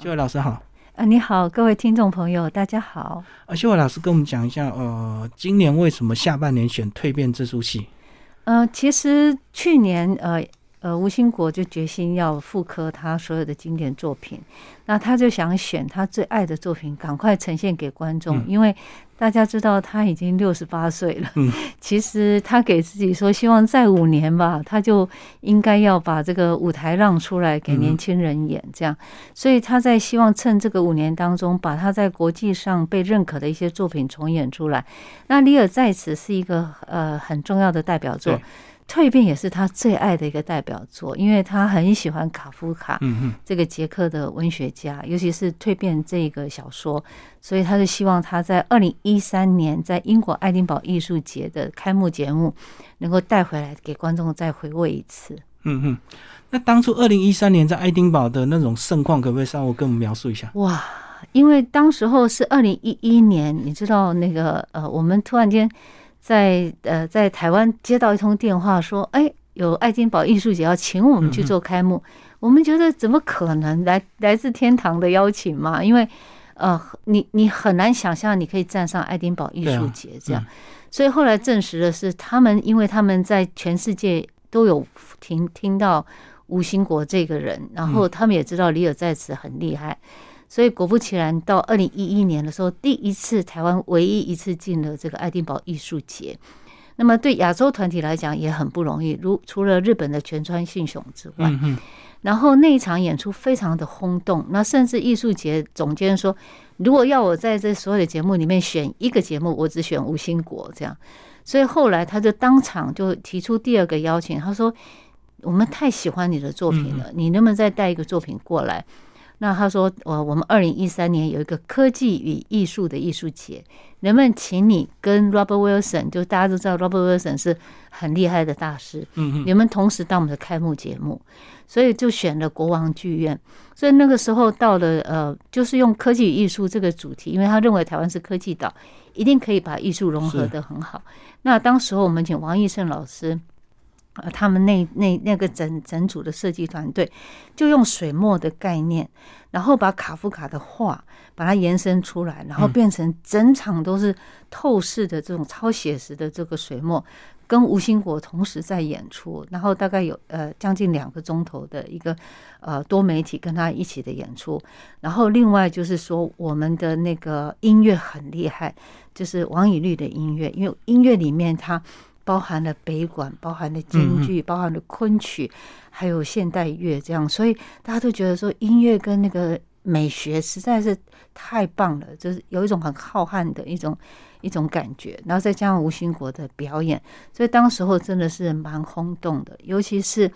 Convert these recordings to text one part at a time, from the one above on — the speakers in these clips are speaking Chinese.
秀伟老师好，啊，你好，各位听众朋友，大家好。啊，秀伟老师跟我们讲一下，呃，今年为什么下半年选蜕变这出戏？呃，其实去年，呃呃，吴兴国就决心要复刻他所有的经典作品，那他就想选他最爱的作品，赶快呈现给观众，因为。大家知道他已经六十八岁了，嗯，其实他给自己说，希望再五年吧，他就应该要把这个舞台让出来给年轻人演，这样，所以他在希望趁这个五年当中，把他在国际上被认可的一些作品重演出来。那《里尔在此》是一个呃很重要的代表作。蜕变也是他最爱的一个代表作，因为他很喜欢卡夫卡嗯这个捷克的文学家，尤其是蜕变这个小说，所以他是希望他在二零一三年在英国爱丁堡艺术节的开幕节目能够带回来给观众再回味一次。嗯嗯，那当初二零一三年在爱丁堡的那种盛况，可不可以稍微跟我们描述一下？哇，因为当时候是二零一一年，你知道那个呃，我们突然间。在呃，在台湾接到一通电话，说：“哎，有爱丁堡艺术节要请我们去做开幕。”我们觉得怎么可能来来自天堂的邀请嘛？因为呃，你你很难想象你可以站上爱丁堡艺术节这样。所以后来证实的是，他们因为他们在全世界都有听听到吴兴国这个人，然后他们也知道李尔在此很厉害。所以果不其然，到二零一一年的时候，第一次台湾唯一一次进了这个爱丁堡艺术节。那么对亚洲团体来讲也很不容易，如除了日本的全川信雄之外，然后那一场演出非常的轰动。那甚至艺术节总监说，如果要我在这所有的节目里面选一个节目，我只选吴兴国这样。所以后来他就当场就提出第二个邀请，他说：“我们太喜欢你的作品了，你能不能再带一个作品过来？”那他说，我我们二零一三年有一个科技与艺术的艺术节，能不能请你跟 Robert Wilson，就大家都知道 Robert Wilson 是很厉害的大师，嗯你们同时当我们的开幕节目，所以就选了国王剧院。所以那个时候到了，呃，就是用科技与艺术这个主题，因为他认为台湾是科技岛，一定可以把艺术融合的很好。那当时候我们请王义胜老师。呃，他们那那那个整整组的设计团队，就用水墨的概念，然后把卡夫卡的画把它延伸出来，然后变成整场都是透视的这种超写实的这个水墨，跟吴兴国同时在演出，然后大概有呃将近两个钟头的一个呃多媒体跟他一起的演出，然后另外就是说我们的那个音乐很厉害，就是王以律的音乐，因为音乐里面它。包含了北管，包含了京剧，包含了昆曲，还有现代乐，这样，所以大家都觉得说音乐跟那个美学实在是太棒了，就是有一种很浩瀚的一种一种感觉。然后再加上吴兴国的表演，所以当时候真的是蛮轰动的。尤其是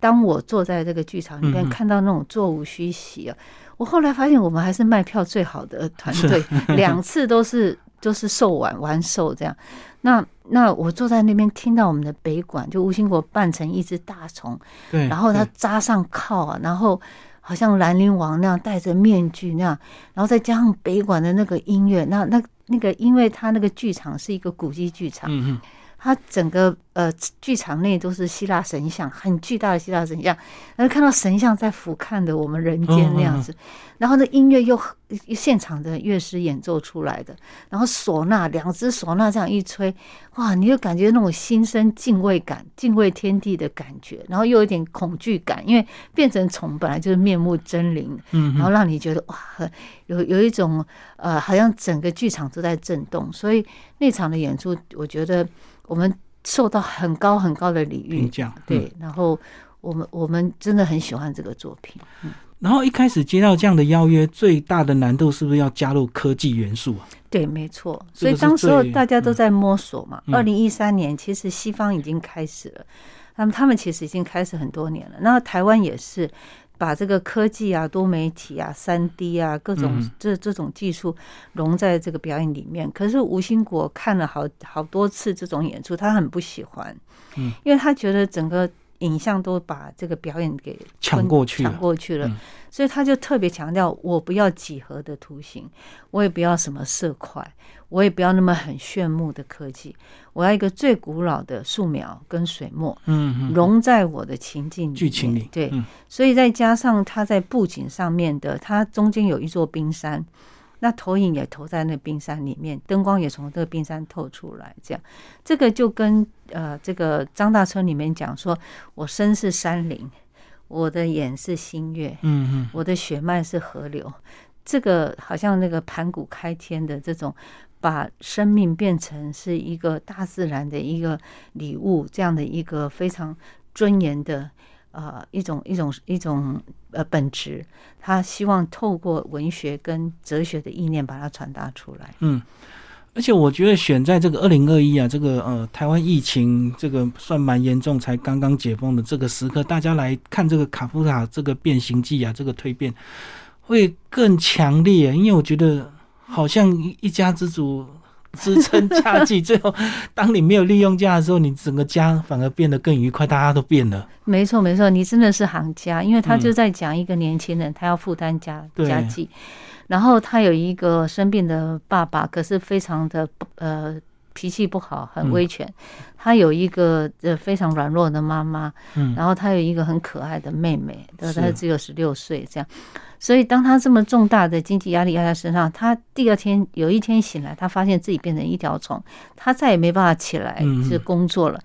当我坐在这个剧场里面，看到那种座无虚席啊，我后来发现我们还是卖票最好的团队，两次都是都是受玩玩受这样。那那我坐在那边听到我们的北管，就吴兴国扮成一只大虫，对，然后他扎上靠啊，然后好像兰陵王那样戴着面具那样，然后再加上北管的那个音乐，那那那个，因为他那个剧场是一个古迹剧场，嗯嗯，他整个。呃，剧场内都是希腊神像，很巨大的希腊神像，然后看到神像在俯瞰的我们人间那样子，然后那音乐又现场的乐师演奏出来的，然后唢呐两只唢呐这样一吹，哇，你就感觉那种心生敬畏感，敬畏天地的感觉，然后又有点恐惧感，因为变成虫本来就是面目狰狞，嗯，然后让你觉得哇，有有一种呃，好像整个剧场都在震动，所以那场的演出，我觉得我们。受到很高很高的礼遇，对，然后我们我们真的很喜欢这个作品。嗯，然后一开始接到这样的邀约，最大的难度是不是要加入科技元素啊？对，没错。所以当时候大家都在摸索嘛。二零一三年，其实西方已经开始了，那么他们其实已经开始很多年了。那台湾也是。把这个科技啊、多媒体啊、三 D 啊各种这这种技术融在这个表演里面。可是吴兴国看了好好多次这种演出，他很不喜欢，嗯，因为他觉得整个影像都把这个表演给抢过去了。抢过去了，嗯。所以他就特别强调，我不要几何的图形，我也不要什么色块，我也不要那么很炫目的科技，我要一个最古老的素描跟水墨嗯嗯，融在我的情境里剧情里，对，嗯。所以再加上他在布景上面的，它中间有一座冰山，那投影也投在那冰山里面，灯光也从这个冰山透出来，这样，这个就跟呃这个张大春里面讲说，我身是山林，我的眼是星月，嗯嗯，我的血脉是河流，这个好像那个盘古开天的这种。把生命变成是一个大自然的一个礼物，这样的一个非常尊严的呃一种一种一种呃本质，他希望透过文学跟哲学的意念把它传达出来。嗯，而且我觉得选在这个二零二一啊，这个呃台湾疫情这个算蛮严重，才刚刚解封的这个时刻，大家来看这个卡夫卡这个变形记啊，这个蜕变会更强烈，因为我觉得好像一一家之主。支撑家计，最后当你没有利用家的时候，你整个家反而变得更愉快，大家都变了。没错，没错，你真的是行家，因为他就在讲一个年轻人，他要负担家对家计，然后他有一个生病的爸爸，可是非常的呃脾气不好，很威权。他有一个呃非常软弱的妈妈，嗯，然后他有一个很可爱的妹妹，但是他只有十六岁这样。所以当他这么重大的经济压力压在身上，他第二天有一天醒来，他发现自己变成一条虫，他再也没办法起来嗯是工作了。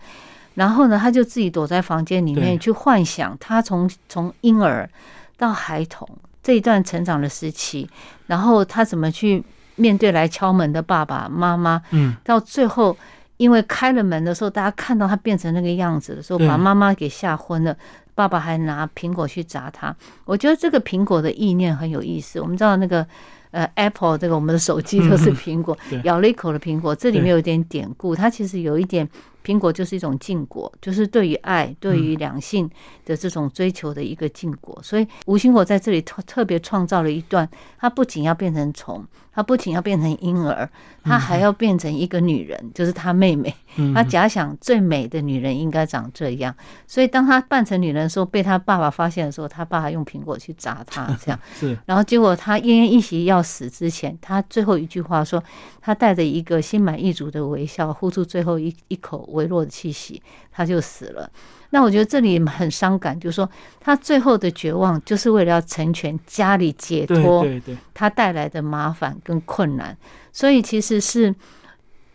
然后呢，他就自己躲在房间里面去幻想他从从婴儿到孩童这一段成长的时期，然后他怎么去面对来敲门的爸爸妈妈，嗯，到最后，因为开了门的时候，大家看到他变成那个样子的时候，把妈妈给吓昏了。爸爸还拿苹果去砸他，我觉得这个苹果的意念很有意思。我们知道那个呃，Apple 这个我们的手机都是苹果，对咬了一口的苹果，这里面有点典故，它其实有一点苹果就是一种禁果，就是对于爱、对于两性的这种追求的一个禁果。所以吴兴国在这里特特别创造了一段，他不仅要变成虫，他不仅要变成婴儿，他还要变成一个女人，就是他妹妹。嗯他假想最美的女人应该长这样，所以当他扮成女人的时候，被他爸爸发现的时候，他爸爸用苹果去砸他，这样。是然后结果他奄奄一息要死之前，他最后一句话说，他带着一个心满意足的微笑，呼出最后一一口微弱的气息，他就死了。那我觉得这里很伤感，就是说他最后的绝望，就是为了要成全家里解脱他带来的麻烦跟困难，所以其实是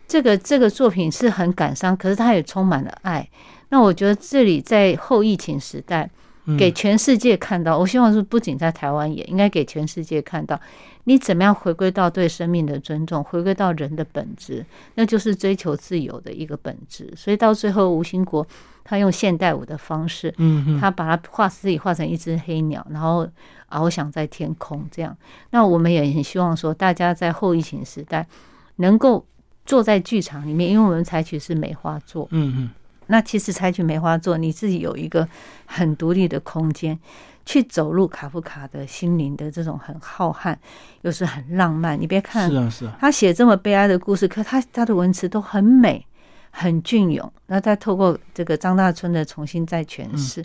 这个这个作品是很感伤，可是他也充满了爱。那我觉得这里在后疫情时代，嗯给全世界看到，我希望是不仅在台湾，也应该给全世界看到，你怎么样回归到对生命的尊重，回归到人的本质，那就是追求自由的一个本质。所以到最后，吴兴国他用现代舞的方式，嗯嗯，他把它画自己画成一只黑鸟，然后翱翔在天空这样。那我们也很希望说，大家在后疫情时代能够坐在剧场里面，因为我们采取是美化座。嗯嗯那其实采取梅花座，你自己有一个很独立的空间，去走入卡夫卡的心灵的这种很浩瀚，又是很浪漫。你别看是啊是啊，他写这么悲哀的故事，可他他的文词都很美，很隽永。那再透过这个张大春的重新再诠释，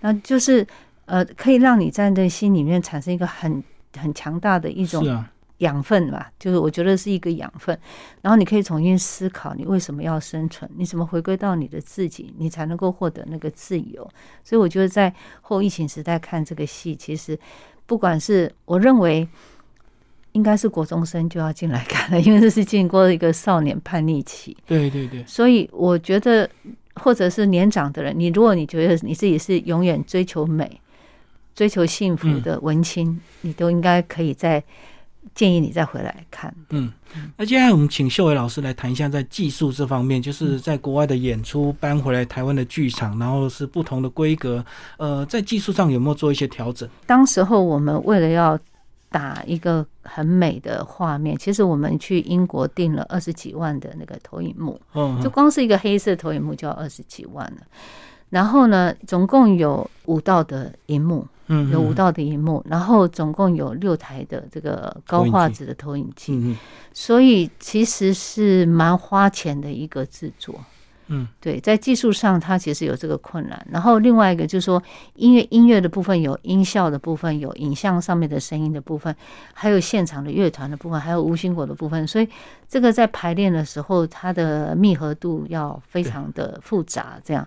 那就是呃，可以让你在这心里面产生一个很很强大的一种养分吧，就是我觉得是一个养分。然后你可以重新思考，你为什么要生存？你怎么回归到你的自己，你才能够获得那个自由？所以我觉得在后疫情时代看这个戏，其实不管是我认为。应该是国中生就要进来看了，因为这是经过一个少年叛逆期，对对对，所以我觉得，或者是年长的人，你如果你觉得你自己是永远追求美、追求幸福的文青，你都应该可以再建议你再回来看。嗯，那接下来我们请秀伟老师来谈一下在技术这方面，就是在国外的演出搬回来台湾的剧场，然后是不同的规格，呃，在技术上有没有做一些调整？当时候我们为了要打一个很美的画面，其实我们去英国订了二十几万的那个投影幕，嗯，就光是一个黑色投影幕就要二十几万了。然后呢，总共有五道的荧幕，嗯有五，道的荧幕，然后总共有六台的这个高画质的投影机，嗯嗯。所以其实是蛮花钱的一个制作。嗯，对，在技术上它其实有这个困难。然后另外一个就是说，音乐音乐的部分有音效的部分，有影像上面的声音的部分，还有现场的乐团的部分，还有无心果的部分。所以这个在排练的时候，它的密合度要非常的复杂，这样。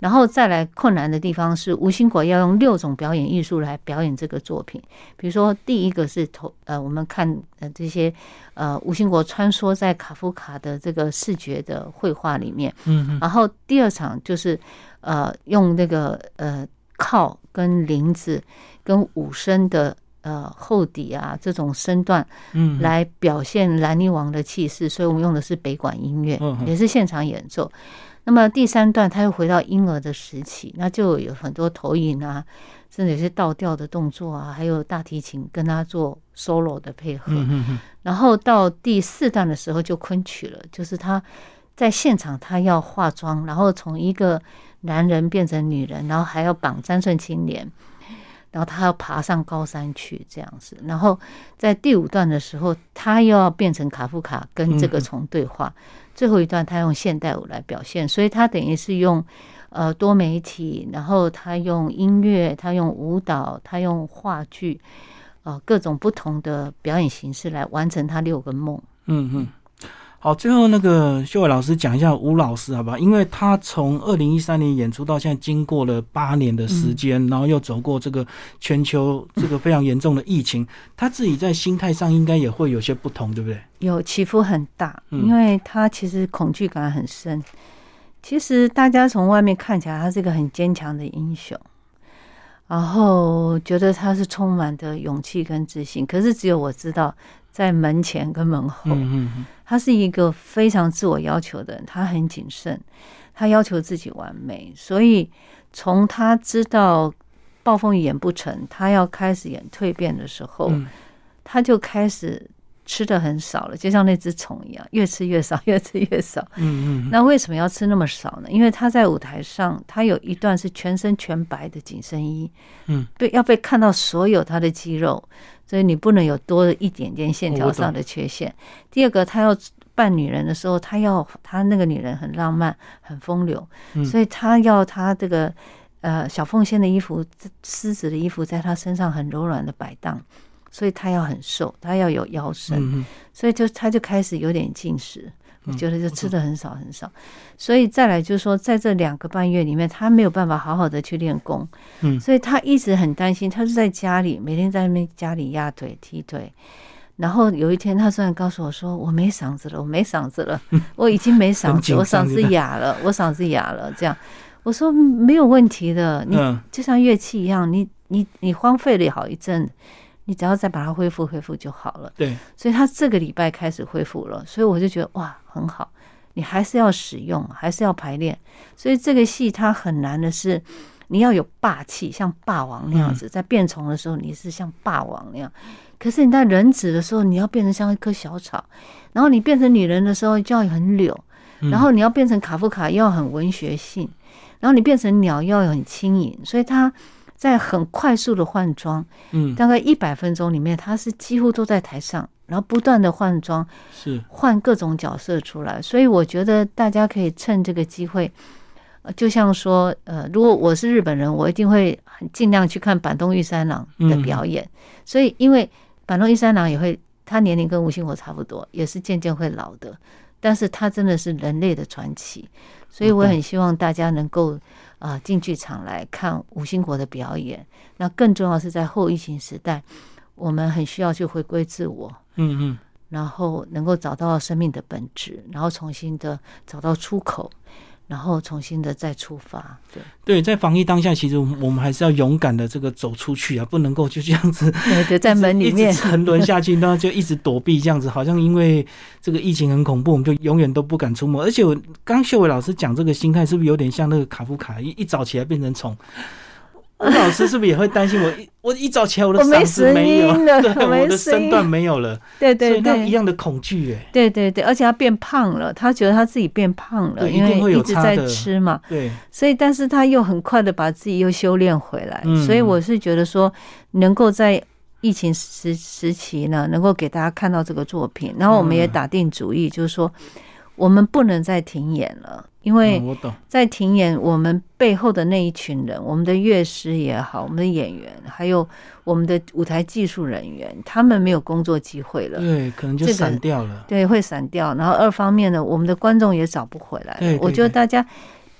然后再来困难的地方是，吴兴国要用六种表演艺术来表演这个作品。比如说，第一个是头呃，我们看呃这些呃吴兴国穿梭在卡夫卡的这个视觉的绘画里面，嗯然后第二场就是呃用那个呃靠跟林子跟五声的呃厚底啊这种身段嗯，来表现兰尼王的气势，所以我们用的是北管音乐嗯，嗯也是现场演奏。那么第三段，他又回到婴儿的时期，那就有很多投影啊，甚至有些倒吊的动作啊，还有大提琴跟他做 solo 的配合。然后到第四段的时候就昆曲了，就是他在现场他要化妆，然后从一个男人变成女人，然后还要绑三寸青莲，然后他要爬上高山去这样子。然后在第五段的时候，他又要变成卡夫卡跟这个虫对话。最后一段他用现代舞来表现，所以他等于是用呃多媒体，然后他用音乐，他用舞蹈，他用话剧。呃，各种不同的表演形式来完成他六个梦。嗯嗯。好，最后那个秀伟老师讲一下吴老师好吧，因为他从二零一三年演出到现在，经过了八年的时间，然后又走过这个全球这个非常严重的疫情，他自己在心态上应该也会有些不同，对不对？有起伏很大，嗯因为他其实恐惧感很深。其实大家从外面看起来，他是一个很坚强的英雄，然后觉得他是充满的勇气跟自信。可是只有我知道，在门前跟门后，他是一个非常自我要求的人，他很谨慎，他要求自己完美。所以从他知道暴风雨演不成，他要开始演蜕变的时候，嗯他就开始吃的很少了，就像那只虫一样，越吃越少，越吃越少。嗯嗯那为什么要吃那么少呢？因为他在舞台上，他有一段是全身全白的紧身衣，嗯，被要被看到所有他的肌肉，所以你不能有多一点点线条上的缺陷。第二个，他要扮女人的时候，他要他那个女人很浪漫、很风流，嗯所以他要他这个呃小凤仙的衣服、狮子的衣服在他身上很柔软的摆荡，所以他要很瘦，他要有腰身。所以就他就开始有点进食，我嗯觉得就吃的很少很少，所以再来就是说，在这两个半月里面，他没有办法好好的去练功，嗯。所以他一直很担心，他是在家里每天在那边家里压腿踢腿。然后有一天，他突然告诉我说：“我没嗓子了，我没嗓子了，我已经没嗓子，我嗓子哑了，我嗓子哑了。”这样，我说没有问题的，你嗯。就像乐器一样，你你你荒废了好一阵，你只要再把它恢复恢复就好了。对，所以他这个礼拜开始恢复了，所以我就觉得哇很好，你还是要使用，还是要排练。所以这个戏它很难的是，你要有霸气，像霸王那样子，在变虫的时候你是像霸王那样，可是你在人子的时候，你要变成像一棵小草，然后你变成女人的时候就要很柳，嗯然后你要变成卡夫卡又要很文学性，然后你变成鸟又要很轻盈，所以他在很快速的换装。嗯大概一百分钟里面，他是几乎都在台上，然后不断的换装，是换各种角色出来。所以我觉得大家可以趁这个机会，呃就像说，呃，如果我是日本人，我一定会很尽量去看板东玉三郎的表演。所以，因为板东玉三郎也会，他年龄跟吴兴国差不多，也是渐渐会老的，但是它真的是人类的传奇。所以我很希望大家能够啊进剧场来看吴兴国的表演。那更重要是在后疫情时代，我们很需要去回归自我，嗯嗯然后能够找到生命的本质，然后重新的找到出口，然后重新的再出发。对，对，在防疫当下，其实我们还是要勇敢的这个走出去啊，不能够就这样子对对，在门里面，沉沦下去，然后就一直躲避这样子，好像因为这个疫情很恐怖，我们就永远都不敢出门。而且我刚秀伟老师讲这个心态，是不是有点像那个卡夫卡，一一早起来变成虫？吴老师是不是也会担心我一我一早起来我的嗓子没有，了对，我的身段没有了，对对对，那一样的恐惧，哎，对对对，而且他变胖了，他觉得他自己变胖了，因为一直在吃嘛。对，所以，但是他又很快的把自己又修炼回来，嗯所以我是觉得说，能够在疫情时时期呢，能够给大家看到这个作品，然后我们也嗯。打定主意，就是说，我们不能再停演了，因为嗯我懂，在停演，我们背后的那一群人，我们的乐师也好，我们的演员，还有我们的舞台技术人员，他们没有工作机会了。对，可能就散掉了。对，会散掉。然后二方面呢，我们的观众也找不回来了。对对我觉得大家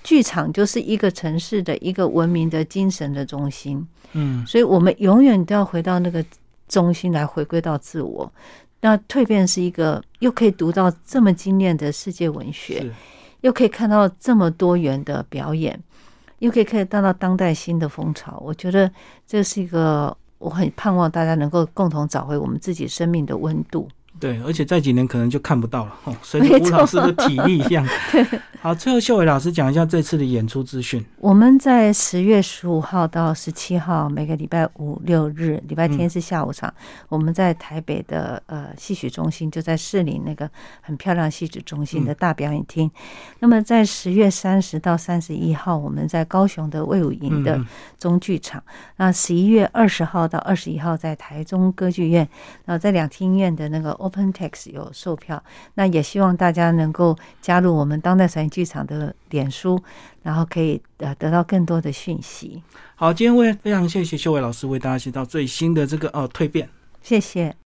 剧场就是一个城市的一个文明的精神的中心，嗯，所以我们永远都要回到那个中心来回归到自我。那蜕变是一个又可以读到这么精炼的世界文学，又可以看到这么多元的表演，又可以看到当代新的风潮。我觉得这是一个我很盼望大家能够共同找回我们自己生命的温度。对，而且再几年可能就看不到了哦，随没错着吴老师的体力一样。好，最后秀伟老师讲一下这次的演出资讯。我们在十月十五号到十七号，每个礼拜五六日，礼拜天是下午场。我们在台北的呃戏曲中心，就在市里那个很漂亮戏曲中心的大表演厅。那么在十月三十到三十一号，我们在高雄的魏武营的中剧场。那十一月二十号到二十一号在台中歌剧院，然后在两厅院的那个 Open Text 有售票。那也希望大家能够加入我们当代传艺剧场的脸书，然后可以呃得到更多的讯息。好，今天为非常谢谢秀伟老师为大家介绍最新的这个呃蜕变。谢谢。